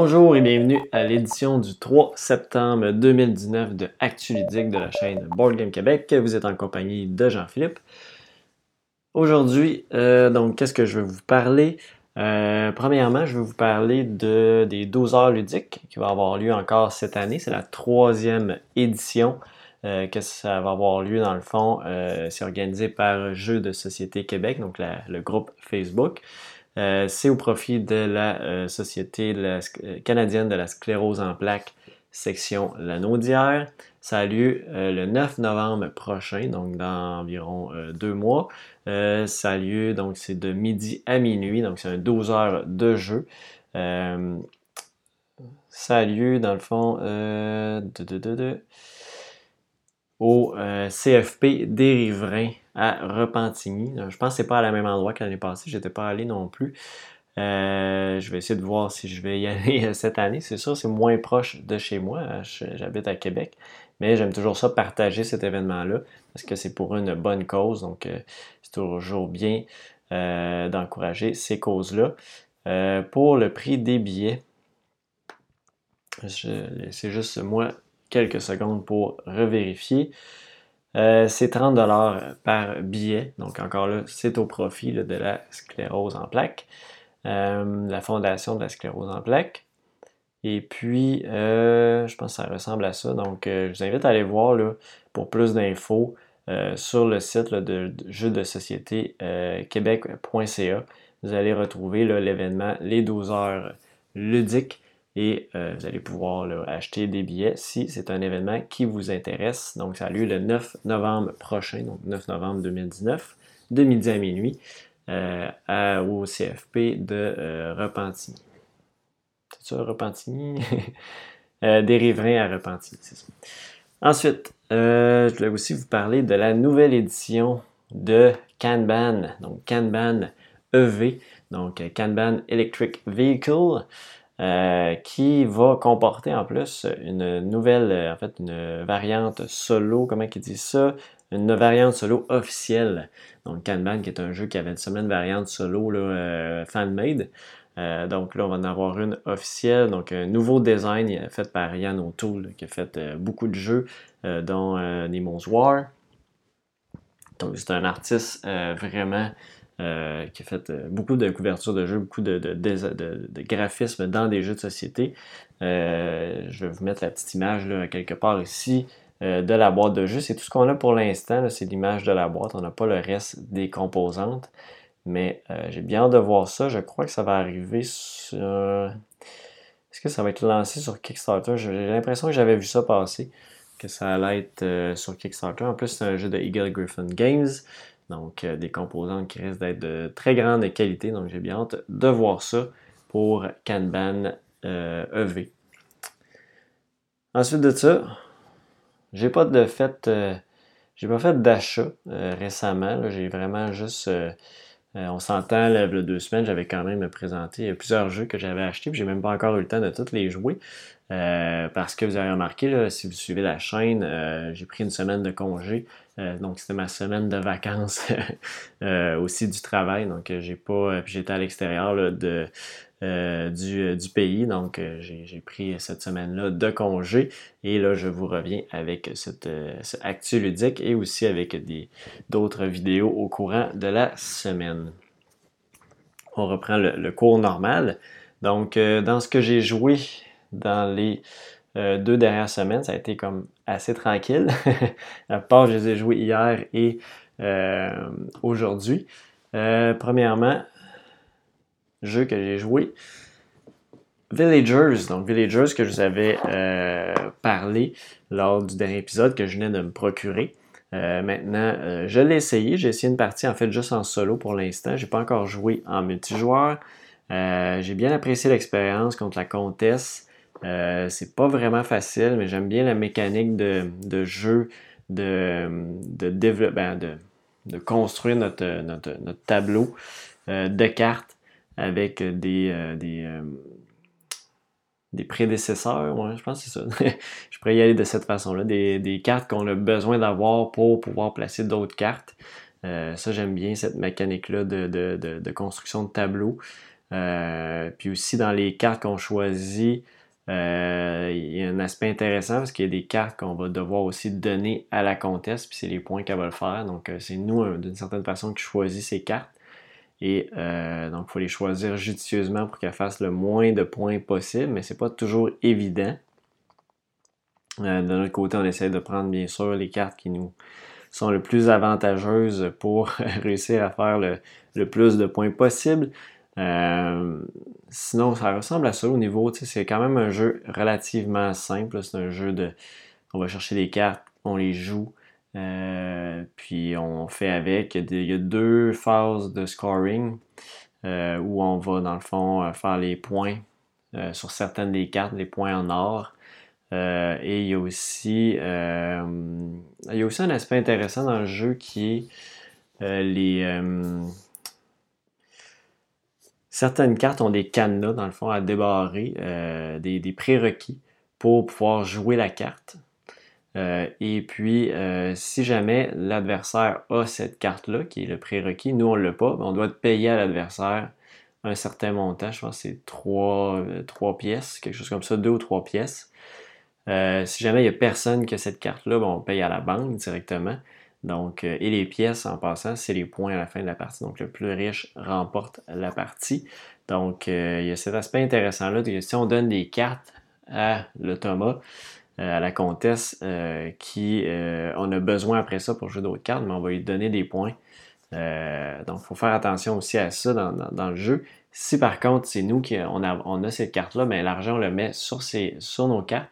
Bonjour et bienvenue à l'édition du 3 septembre 2019 de Actu Ludique de la chaîne Board Game Québec. Vous êtes en compagnie de Jean-Philippe. Aujourd'hui, euh, donc, qu'est-ce que je vais vous parler? Euh, premièrement, je vais vous parler de, des 12 heures ludiques qui vont avoir lieu encore cette année. C'est la troisième édition euh, que ça va avoir lieu dans le fond. c'est organisé par Jeux de Société Québec, donc le groupe Facebook. Euh, c'est au profit de la euh, Société euh, canadienne de la sclérose en plaques, section Lanaudière. Ça a lieu le 9 novembre prochain, donc dans environ deux mois. ça a lieu, donc c'est de midi à minuit, donc c'est un 12 heures de jeu. ça a lieu, dans le fond, au CFP des Riverains à Repentigny. Je pense que c'est pas à la même endroit qu'année passée. J'étais pas allé non plus. Euh, je vais essayer de voir si je vais y aller euh, cette année. C'est sûr, c'est moins proche de chez moi. J'habite à Québec. Mais j'aime toujours ça, partager cet événement-là, parce que c'est pour une bonne cause. Donc, euh, c'est toujours bien d'encourager ces causes-là. pour le prix des billets, c'est juste moi quelques secondes pour revérifier. Euh, c'est 30 par billet. Donc encore là, c'est au profit de la sclérose en plaques, euh, la fondation de la sclérose en plaques. Et puis, euh, je pense que ça ressemble à ça. Donc, je vous invite à aller voir là, pour plus d'infos sur le site de jeux de société québec.ca. Vous allez retrouver l'événement Les 12 heures ludiques et euh, vous allez pouvoir acheter des billets si c'est un événement qui vous intéresse. Donc, ça a lieu le 9 novembre prochain, donc 9 novembre 2019, de midi à minuit, euh, au CFP de euh, Repentigny. C'est ça, Repentigny? des riverains à Repentigny. Ensuite, je voulais aussi vous parler de la nouvelle édition de Kanban, donc Kanban EV, donc Kanban Electric Vehicle. Euh, qui va comporter en plus une nouvelle, euh, en fait, une variante solo, comment ils disent ça? Une variante solo officielle. Donc, Kanban, qui est un jeu qui avait une semaine variante solo là, euh, fan-made. donc là, on va en avoir une officielle. Donc, un nouveau design fait par Yann O'Toole, qui a fait beaucoup de jeux, dont Nemo's War. Donc, c'est un artiste vraiment euh, qui a fait euh, beaucoup de couvertures de jeux, beaucoup de, graphismes dans des jeux de société. Euh, je vais vous mettre la petite image quelque part ici de la boîte de jeu. C'est tout ce qu'on a pour l'instant, c'est l'image de la boîte. On n'a pas le reste des composantes. Mais j'ai bien hâte de voir ça. Je crois que ça va arriver sur. Est-ce que ça va être lancé sur Kickstarter? J'ai l'impression que j'avais vu ça passer, que ça allait être sur Kickstarter. En plus, c'est un jeu de Eagle Griffin Games. Donc, euh, des composantes qui risquent d'être de très grande qualité. Donc, j'ai bien hâte de voir ça pour Kanban EV. Euh, e Ensuite de ça, j'ai pas de fait, euh, j'ai pas fait d'achat récemment. J'ai vraiment juste, on s'entend, le deux semaines, j'avais quand même présenté plusieurs jeux que j'avais achetés, puis j'ai même pas encore eu le temps de tous les jouer. Parce que vous avez remarqué, si vous suivez la chaîne, j'ai pris une semaine de congé euh, donc c'était ma semaine de vacances euh, aussi du travail. Donc euh, j'ai pas. j'étais à l'extérieur de, du, pays. Donc j'ai pris cette semaine-là de congé. Et là, je vous reviens avec cette, actu ludique et aussi avec d'autres vidéos au courant de la semaine. On reprend le cours normal. Donc, dans ce que j'ai joué dans les euh, deux dernières semaines, ça a été comme assez tranquille. à part, je les ai joués hier et euh, aujourd'hui. Euh, premièrement, jeu que j'ai joué, Villagers. Donc, Villagers que je vous avais parlé lors du dernier épisode que je venais de me procurer. maintenant, je l'ai essayé. J'ai essayé une partie en fait juste en solo pour l'instant. J'ai pas encore joué en multijoueur. j'ai bien apprécié l'expérience contre la comtesse. Euh, c'est pas vraiment facile, mais j'aime bien la mécanique de, jeu, de, de de, construire notre, tableau euh, de cartes avec des, euh, des, prédécesseurs. je pense que c'est ça. je pourrais y aller de cette façon-là. Des, cartes qu'on a besoin d'avoir pour pouvoir placer d'autres cartes. ça, j'aime bien cette mécanique-là de, construction de tableau. puis aussi dans les cartes qu'on choisit, euh, il y a un aspect intéressant parce qu'il y a des cartes qu'on va devoir aussi donner à la comtesse, puis c'est les points qu'elle va le faire. Donc, euh, c'est nous, euh, d'une certaine façon, qui choisit ces cartes. Et donc, il faut les choisir judicieusement pour qu'elle fasse le moins de points possible, mais c'est pas toujours évident. de notre côté, on essaie de prendre, bien sûr, les cartes qui nous sont le plus avantageuses pour réussir à faire le plus de points possible. Euh, sinon, ça ressemble à ça au niveau, c'est quand même un jeu relativement simple. C'est un jeu de. On va chercher des cartes, on les joue, euh, puis on fait avec. Il y, a deux phases de scoring euh, où on va, dans le fond, faire les points sur certaines des cartes, les points en or. et il y a aussi. il y a aussi un aspect intéressant dans le jeu qui est les Certaines cartes ont des cadenas, dans le fond, à débarrer, euh, des, prérequis pour pouvoir jouer la carte. Euh, et puis, euh, si jamais l'adversaire a cette carte-là, qui est le prérequis, nous, on ne l'a pas, on doit payer à l'adversaire un certain montant, je pense que c'est trois, pièces, quelque chose comme ça, deux ou trois pièces. si jamais il n'y a personne qui a cette carte-là, on paye à la banque directement. Donc, euh, et les pièces, en passant, c'est les points à la fin de la partie. Donc, le plus riche remporte la partie. Donc, euh, il y a cet aspect intéressant-là. Si on donne des cartes à l'automa, euh, à la comtesse, qui on a besoin après ça pour jouer d'autres cartes, mais on va lui donner des points. donc, il faut faire attention aussi à ça dans, le jeu. Si par contre, c'est nous qui on a, cette carte-là, mais l'argent, on le met sur nos cartes.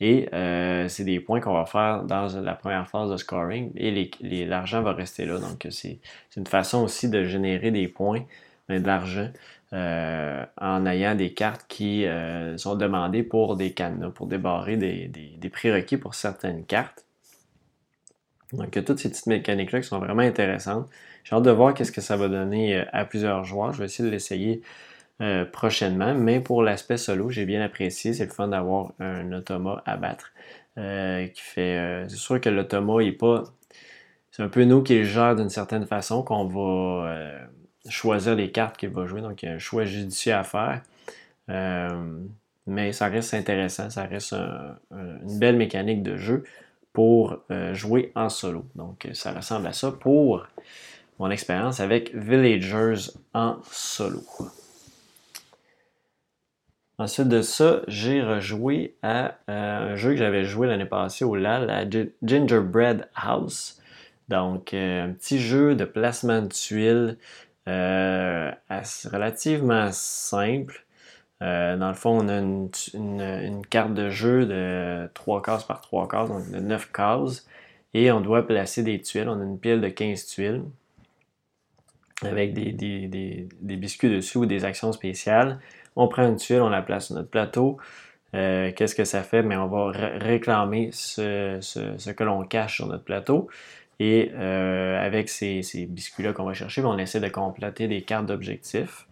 Et euh, c'est des points qu'on va faire dans la première phase de scoring et l'argent va rester là. Donc, c'est une façon aussi de générer des points, de l'argent, euh, en ayant des cartes qui euh, sont demandées pour des cadenas, pour débarrer des, des, prérequis pour certaines cartes. Donc, toutes ces petites mécaniques-là qui sont vraiment intéressantes. J'ai hâte de voir qu'est-ce que ça va donner à plusieurs joueurs. Je vais essayer de l'essayer euh, prochainement. Mais pour l'aspect solo, j'ai bien apprécié. C'est le fun d'avoir un automa à battre. Euh, qui fait. Euh, c'est sûr que l'automa il est pas. C'est un peu nous qui le gère d'une certaine façon qu'on va choisir les cartes qu'il va jouer. Donc il y a un choix judicieux à faire. mais ça reste intéressant, ça reste une belle mécanique de jeu pour jouer en solo. Donc ça ressemble à ça pour mon expérience avec Villagers en solo. Ensuite de ça, j'ai rejoué à euh, un jeu que j'avais joué l'année passée au LAL, à Gingerbread House. Donc, euh, un petit jeu de placement de tuiles euh, relativement simple. dans le fond, on a une, carte de jeu de 3 cases par 3 cases, donc de 9 cases. Et on doit placer des tuiles. On a une pile de 15 tuiles avec des, des biscuits dessus ou des actions spéciales. On prend une tuile, on la place sur notre plateau. Euh, qu'est-ce que ça fait? Mais on va réclamer ce, que l'on cache sur notre plateau. Et euh, avec ces, biscuits-là qu'on va chercher, on essaie de compléter des cartes d'objectifs.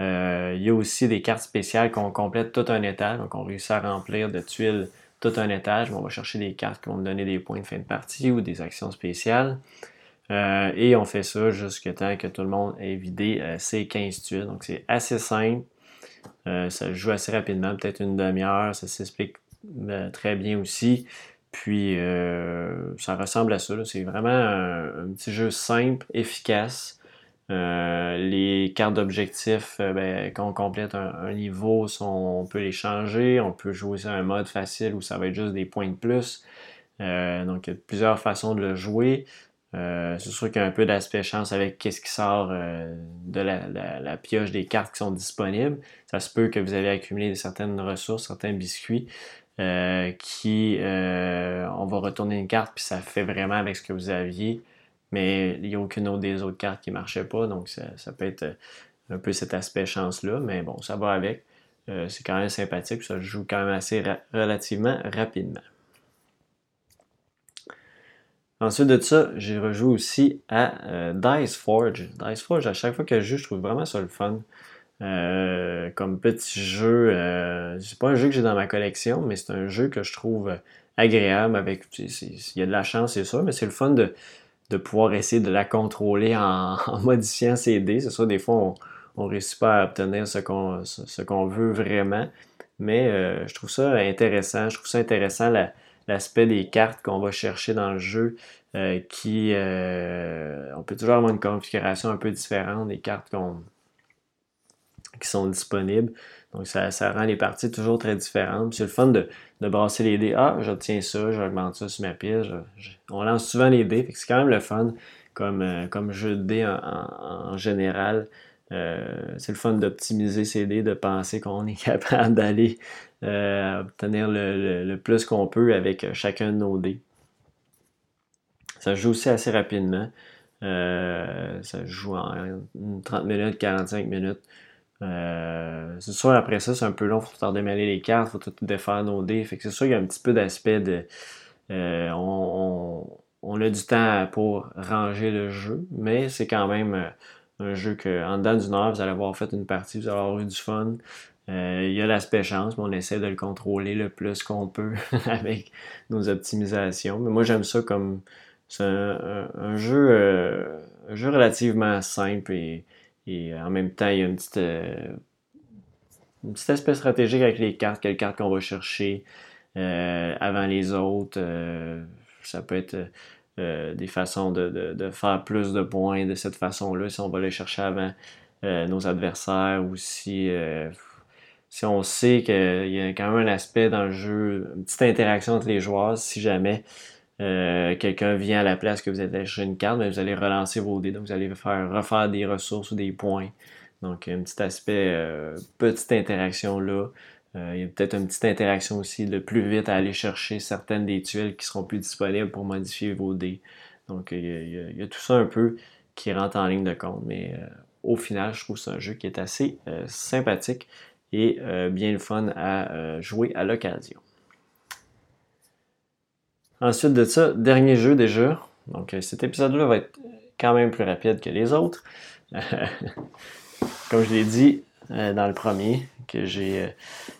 Euh, il y a aussi des cartes spéciales qu'on complète tout un étage. Donc, on réussit à remplir de tuiles tout un étage. on va chercher des cartes qui vont nous donner des points de fin de partie ou des actions spéciales. et on fait ça jusqu'à temps que tout le monde ait vidé ses 15 tuiles. Donc, c'est assez simple. Euh, ça joue assez rapidement, peut-être une demi-heure, ça s'explique euh, très bien aussi. Puis euh, ça ressemble à ça. C'est vraiment un, petit jeu simple, efficace. les cartes d'objectifs, ben, quand on complète un, niveau, on peut les changer. On peut jouer sur un mode facile où ça va être juste des points de plus. donc il y a plusieurs façons de le jouer. Euh, c'est sûr qu'il y a un peu d'aspect chance avec qu'est-ce qui sort euh, de la, pioche des cartes qui sont disponibles. Ça se peut que vous avez accumulé certaines ressources, certains biscuits euh, qui on va retourner une carte puis ça fait vraiment avec ce que vous aviez, mais il n'y a aucune autre des autres cartes qui ne marchait pas, donc ça, peut être un peu cet aspect chance-là, mais bon, ça va avec. c'est quand même sympathique, ça joue quand même assez relativement rapidement. Ensuite de ça, j'ai rejoué aussi à euh, Dice Forge. Dice Forge, à chaque fois que je joue, je trouve vraiment ça le fun. Euh, comme petit jeu, euh, c'est pas un jeu que j'ai dans ma collection, mais c'est un jeu que je trouve agréable. Avec, il y a de la chance, c'est ça, mais c'est le fun de, pouvoir essayer de la contrôler en, modifiant ses dés. C'est ça, des fois, on réussit pas à obtenir ce qu'on ce, veut vraiment. Mais euh, je trouve ça intéressant. Je trouve ça intéressant l'aspect des cartes qu'on va chercher dans le jeu. Euh, qui euh, on peut toujours avoir une configuration un peu différente des cartes qui sont disponibles. Donc ça, rend les parties toujours très différentes. C'est le fun de, brasser les dés. Ah, j'obtiens ça, j'augmente ça sur ma piste. on lance souvent les dés. C'est quand même le fun comme, comme jeu de dés en général. Euh, c'est le fun d'optimiser ces dés, de penser qu'on est capable d'aller euh, obtenir le, plus qu'on peut avec chacun de nos dés. Ça joue aussi assez rapidement. Euh, ça joue en 30 minutes, 45 minutes. c'est sûr, après ça, c'est un peu long, il faut démêler les cartes, il faut tout défaire nos dés. c'est sûr qu'il y a un petit peu d'aspect de. on, a du temps pour ranger le jeu, mais c'est quand même un jeu que, en dedans d'une heure, vous allez avoir fait une partie, vous allez avoir eu du fun. Euh, il y a l'aspect chance, mais on essaie de le contrôler le plus qu'on peut avec nos optimisations. Mais moi, j'aime ça comme c'est un, jeu, euh, jeu relativement simple et, en même temps, il y a une petite, euh, une petite aspect stratégique avec les cartes, quelles cartes qu'on va chercher avant les autres. ça peut être euh, des façons de, faire plus de points de cette façon-là, si on va les chercher avant euh, nos adversaires ou si, euh, si on sait qu'il y a quand même un aspect dans le jeu, une petite interaction entre les joueurs, si jamais quelqu'un vient à la place que vous êtes chercher une carte, ben, vous allez relancer vos dés, donc vous allez faire refaire des ressources ou des points. Donc un petit aspect, petite interaction là. Euh, il y a peut-être une petite interaction aussi de plus vite à aller chercher certaines des tuiles qui seront plus disponibles pour modifier vos dés. Donc il y, a, tout ça un peu qui rentre en ligne de compte. Mais euh, au final, je trouve que c'est un jeu qui est assez euh, sympathique et bien fun à jouer à l'occasion. Ensuite de ça, dernier jeu déjà. Donc cet épisode-là va être quand même plus rapide que les autres. Comme je l'ai dit dans le premier, que j'ai euh,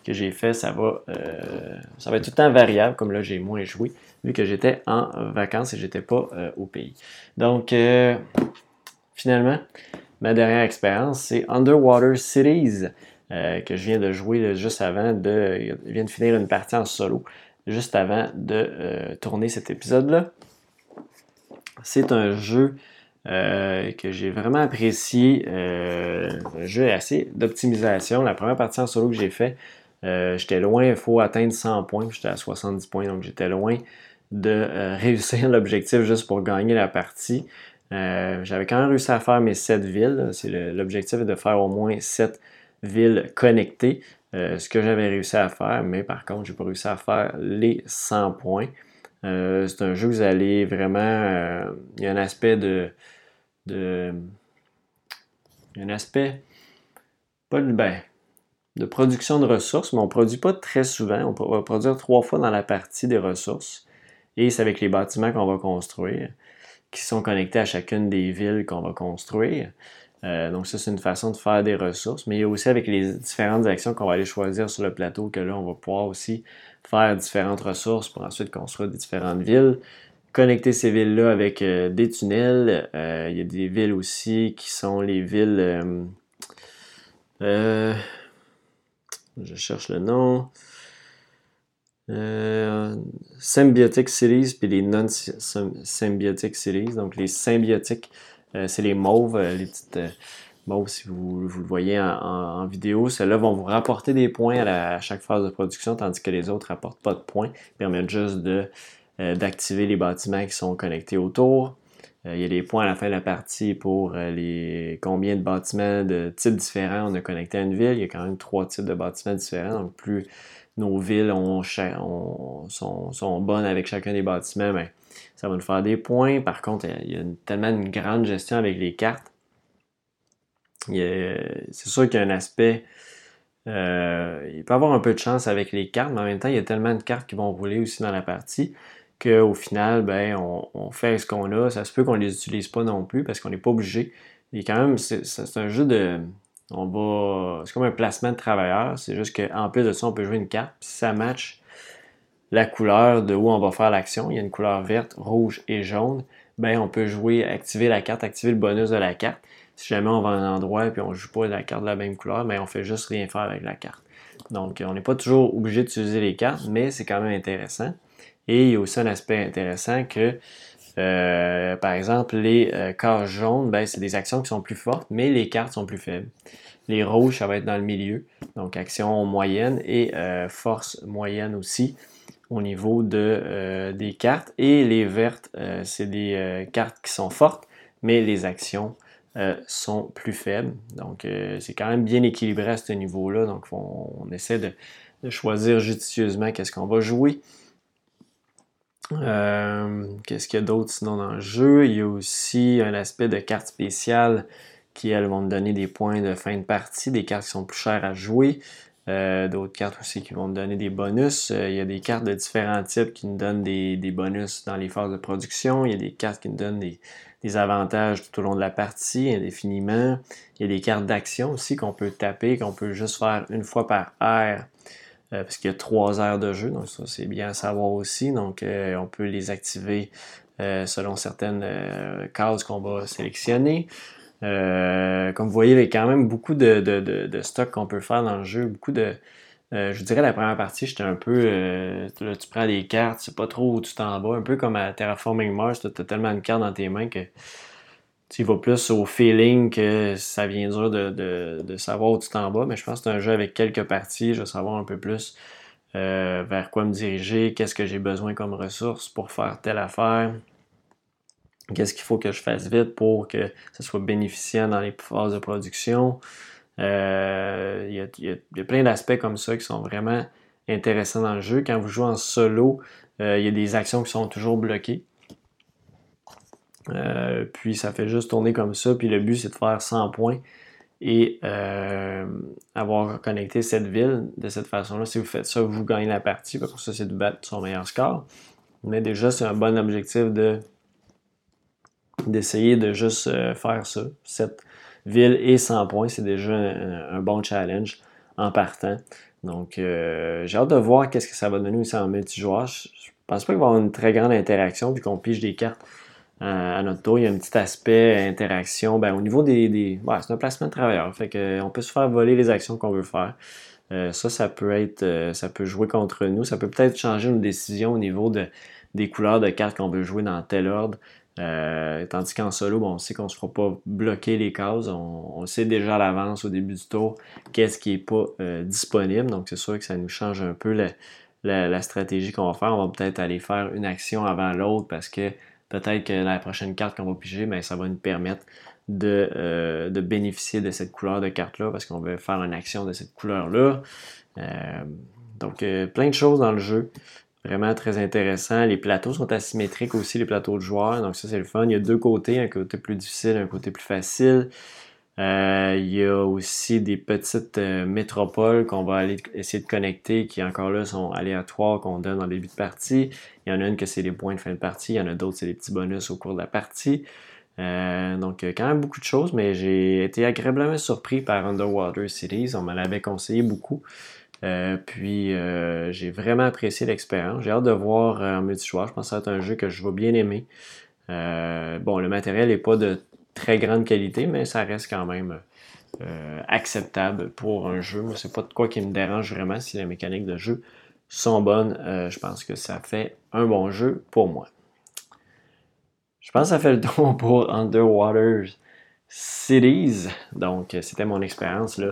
que j'ai fait, ça va, euh, ça va être tout le temps variable, comme là j'ai moins joué, vu que j'étais en vacances et j'étais pas euh, au pays. Donc finalement, ma dernière expérience, c'est Underwater Cities, que je viens de jouer juste avant de. Je viens de finir une partie en solo, juste avant de tourner cet épisode-là. C'est un jeu euh, que j'ai vraiment apprécié. Euh, un jeu assez d'optimisation. La première partie en solo que j'ai fait, euh, j'étais loin, il faut atteindre 100 points, j'étais à 70 points, donc j'étais loin de réussir l'objectif juste pour gagner la partie. J'avais quand même réussi à faire mes 7 villes. L'objectif est de faire au moins 7 villes connectées. ce que j'avais réussi à faire, mais par contre, j'ai pas réussi à faire les 100 points. C'est un jeu où vous allez vraiment. il y a un aspect de, de. un aspect. Pas de, ben, de production de ressources, mais on ne produit pas très souvent. On va produire trois fois dans la partie des ressources. Et c'est avec les bâtiments qu'on va construire, qui sont connectés à chacune des villes qu'on va construire. Euh, donc ça, c'est une façon de faire des ressources. Mais il y a aussi avec les différentes actions qu'on va aller choisir sur le plateau que là, on va pouvoir aussi faire différentes ressources pour ensuite construire des différentes villes connecter ces villes-là avec euh, des tunnels. Euh, il y a des villes aussi qui sont les villes. Euh, je cherche le nom. symbiotic Cities puis les non-symbiotic Cities. Donc les symbiotiques, c'est les mauves, les petites mauves si vous, le voyez en, vidéo. Celles-là vont vous rapporter des points à, chaque phase de production, tandis que les autres ne rapportent pas de points. Permettent juste euh, d'activer les bâtiments qui sont connectés autour. Euh, il y a des points à la fin de la partie pour euh, les combien de bâtiments de types différents on a connecté à une ville. Il y a quand même trois types de bâtiments différents. Donc, plus nos villes sont, bonnes avec chacun des bâtiments, ben, ça va nous faire des points. Par contre, il y a tellement une grande gestion avec les cartes. C'est sûr qu'il y a un aspect. il peut avoir un peu de chance avec les cartes, mais en même temps, il y a tellement de cartes qui vont rouler aussi dans la partie qu'au final, ben, on, fait ce qu'on a. Ça se peut qu'on ne les utilise pas non plus parce qu'on n'est pas obligé. Et quand même, c'est un jeu de. On va. C'est comme un placement de travailleurs. C'est juste qu'en plus de ça, on peut jouer une carte. si ça match la couleur de où on va faire l'action, il y a une couleur verte, rouge et jaune, ben on peut jouer, activer la carte, activer le bonus de la carte. Si jamais on va à un endroit et puis on joue pas la carte de la même couleur, mais on fait juste rien faire avec la carte. Donc, on n'est pas toujours obligé d'utiliser les cartes, mais c'est quand même intéressant. Et il y a aussi un aspect intéressant que, euh, par exemple, les euh, cases jaunes, ben, c'est des actions qui sont plus fortes, mais les cartes sont plus faibles. Les rouges, ça va être dans le milieu, donc action moyenne et euh, force moyenne aussi au niveau de, des cartes. Et les vertes, c'est des cartes qui sont fortes, mais les actions sont plus faibles. Donc, c'est quand même bien équilibré à ce niveau-là. Donc, on, essaie de, choisir judicieusement qu'est-ce qu'on va jouer. Euh, qu'est-ce qu'il y a d'autre sinon dans le jeu? Il y a aussi un aspect de cartes spéciales qui, elles, vont te donner des points de fin de partie, des cartes qui sont plus chères à jouer. Euh, d'autres cartes aussi qui vont te donner des bonus. Euh, il y a des cartes de différents types qui nous donnent des, bonus dans les phases de production. Il y a des cartes qui nous donnent des, des avantages tout au long de la partie, indéfiniment. Il y a des cartes d'action aussi qu'on peut taper, qu'on peut juste faire une fois par air euh, parce qu'il y a trois heures de jeu, donc ça c'est bien à savoir aussi. Donc euh, on peut les activer euh, selon certaines cases qu'on va sélectionner. comme vous voyez, il y a quand même beaucoup de, de, stock qu'on peut faire dans le jeu, beaucoup de, je vous dirais la première partie, j'étais un peu. tu prends des cartes, c'est pas trop où tu t'en bas, un peu comme à Terraforming Mars, tu as tellement de cartes dans tes mains que tu vas plus au feeling que ça vient dur de, savoir où tu t'en vas, mais je pense que c'est un jeu avec quelques parties. Je vais savoir un peu plus euh, vers quoi me diriger, qu'est-ce que j'ai besoin comme ressources pour faire telle affaire, qu'est-ce qu'il faut que je fasse vite pour que ça soit bénéficiant dans les phases de production. Euh, il y, a plein d'aspects comme ça qui sont vraiment intéressants dans le jeu. Quand vous jouez en solo, euh, il y a des actions qui sont toujours bloquées. Euh, puis ça fait juste tourner comme ça. Puis le but, c'est de faire 100 points et avoir connecté cette ville de cette façon-là. Si vous faites ça, vous gagnez la partie. Pour ça, c'est de battre son meilleur score. Mais déjà, c'est un bon objectif de d'essayer de juste faire ça. Ville et 100 points, c'est déjà un, bon challenge en partant. Donc, j'ai hâte de voir qu'est-ce que ça va donner aussi en multijoueur. Je, je pense pas qu'il va y avoir une très grande interaction vu qu'on pige des cartes à notre tour. Il y a un petit aspect interaction. Ben, au niveau des. des c'est un placement de travailleurs. On peut se faire voler les actions qu'on veut faire. Euh, ça, ça peut être. Euh, ça peut jouer contre nous. Ça peut peut-être changer une décision au niveau de, des couleurs de cartes qu'on veut jouer dans tel ordre. Euh, tandis qu'en solo, on sait qu'on ne se fera pas bloquer les cases. On, sait déjà à l'avance au début du tour qu'est-ce qui n'est pas disponible. Donc c'est sûr que ça nous change un peu la, stratégie qu'on va faire. On va peut-être aller faire une action avant l'autre parce que peut-être que la prochaine carte qu'on va piger, ben, ça va nous permettre euh, de, bénéficier de cette couleur de carte-là parce qu'on veut faire une action de cette couleur-là. Euh, donc, euh, plein de choses dans le jeu. Vraiment très intéressant. Les plateaux sont asymétriques aussi, les plateaux de joueurs. Donc, ça, c'est le fun. Il y a deux côtés, un côté plus difficile, un côté plus facile. Euh, il y a aussi des petites euh, métropoles qu'on va aller essayer de connecter, qui encore là sont aléatoires, qu'on donne en début de partie. Il y en a une que c'est les points de fin de partie, il y en a d'autres c'est des petits bonus au cours de la partie. Euh, donc quand même beaucoup de choses, mais j'ai été agréablement surpris par Underwater Cities. On me l'avait conseillé beaucoup. Puis j'ai vraiment apprécié l'expérience. J'ai hâte de voir en multijoueur. Je pense que ça va être un jeu que je vais bien aimer. bon, le matériel n'est pas de très grande qualité, mais ça reste quand même euh, acceptable pour un jeu. Moi, c'est pas de quoi qui me dérange vraiment si les mécaniques de jeu sont bonnes. Euh, je pense que ça fait un bon jeu pour moi. Je pense que ça fait le tour pour Underwater Cities. Donc, c'était mon expérience là.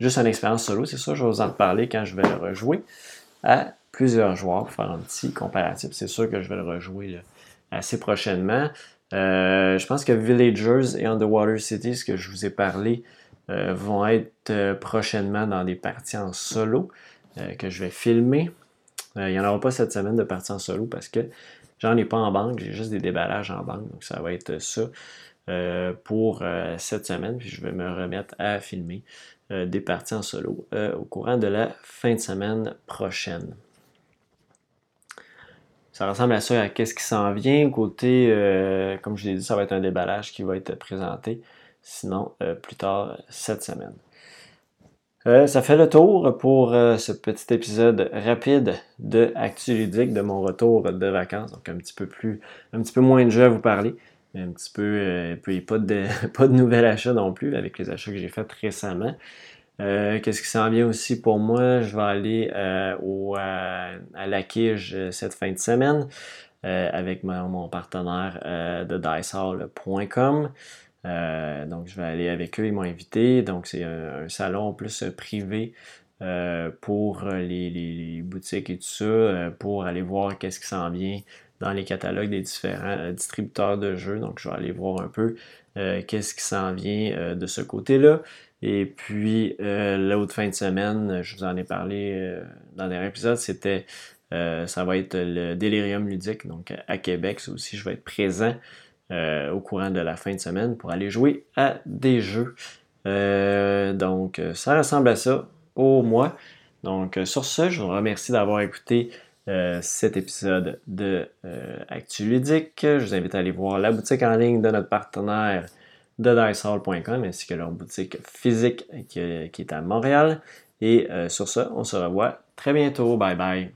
Juste une expérience solo, c'est ça, je vais vous en parler quand je vais le rejouer à plusieurs joueurs pour faire un petit comparatif. C'est sûr que je vais le rejouer assez prochainement. Euh, je pense que Villagers et Underwater City, ce que je vous ai parlé, euh, vont être euh, prochainement dans des parties en solo que je vais filmer. il n'y en aura pas cette semaine de parties en solo parce que j'en ai pas en banque, j'ai juste des déballages en banque, donc ça va être ça pour cette semaine. Puis je vais me remettre à filmer des parties en solo au courant de la fin de semaine prochaine. Ça ressemble à ça, à qu'est-ce qui s'en vient. Côté, euh, comme je l'ai dit, ça va être un déballage qui va être présenté, sinon euh, plus tard cette semaine. Euh, ça fait le tour pour ce petit épisode rapide de Actu Ludique de mon retour de vacances. Donc un petit peu plus, un petit peu moins de jeux à vous parler. Un petit peu, puis pas de, pas de nouvel achat non plus avec les achats que j'ai faits récemment. Qu'est-ce qui s'en vient aussi pour moi? Je vais aller au, à la Quige cette fin de semaine avec mon, partenaire de dicehall.com. donc, je vais aller avec eux. Ils m'ont invité. Donc, c'est un, salon plus privé pour les, boutiques et tout ça, pour aller voir qu'est-ce qui s'en vient dans les catalogues des différents euh, distributeurs de jeux. Donc, je vais aller voir un peu euh, qu'est-ce qui s'en vient euh, de ce côté-là. Et puis, l'autre fin de semaine, je vous en ai parlé dans le dernier épisode, c'était, ça va être le Delirium ludique. Donc, à Québec, ça aussi, je vais être présent au courant de la fin de semaine pour aller jouer à des jeux. donc, ça ressemble à ça au mois. Donc, sur ce, je vous remercie d'avoir écouté euh, cet épisode de euh, Actu Ludique. Je vous invite à aller voir la boutique en ligne de notre partenaire de dicehall.com ainsi que leur boutique physique qui, est à Montréal. Et euh, sur ça, on se revoit très bientôt. Bye bye.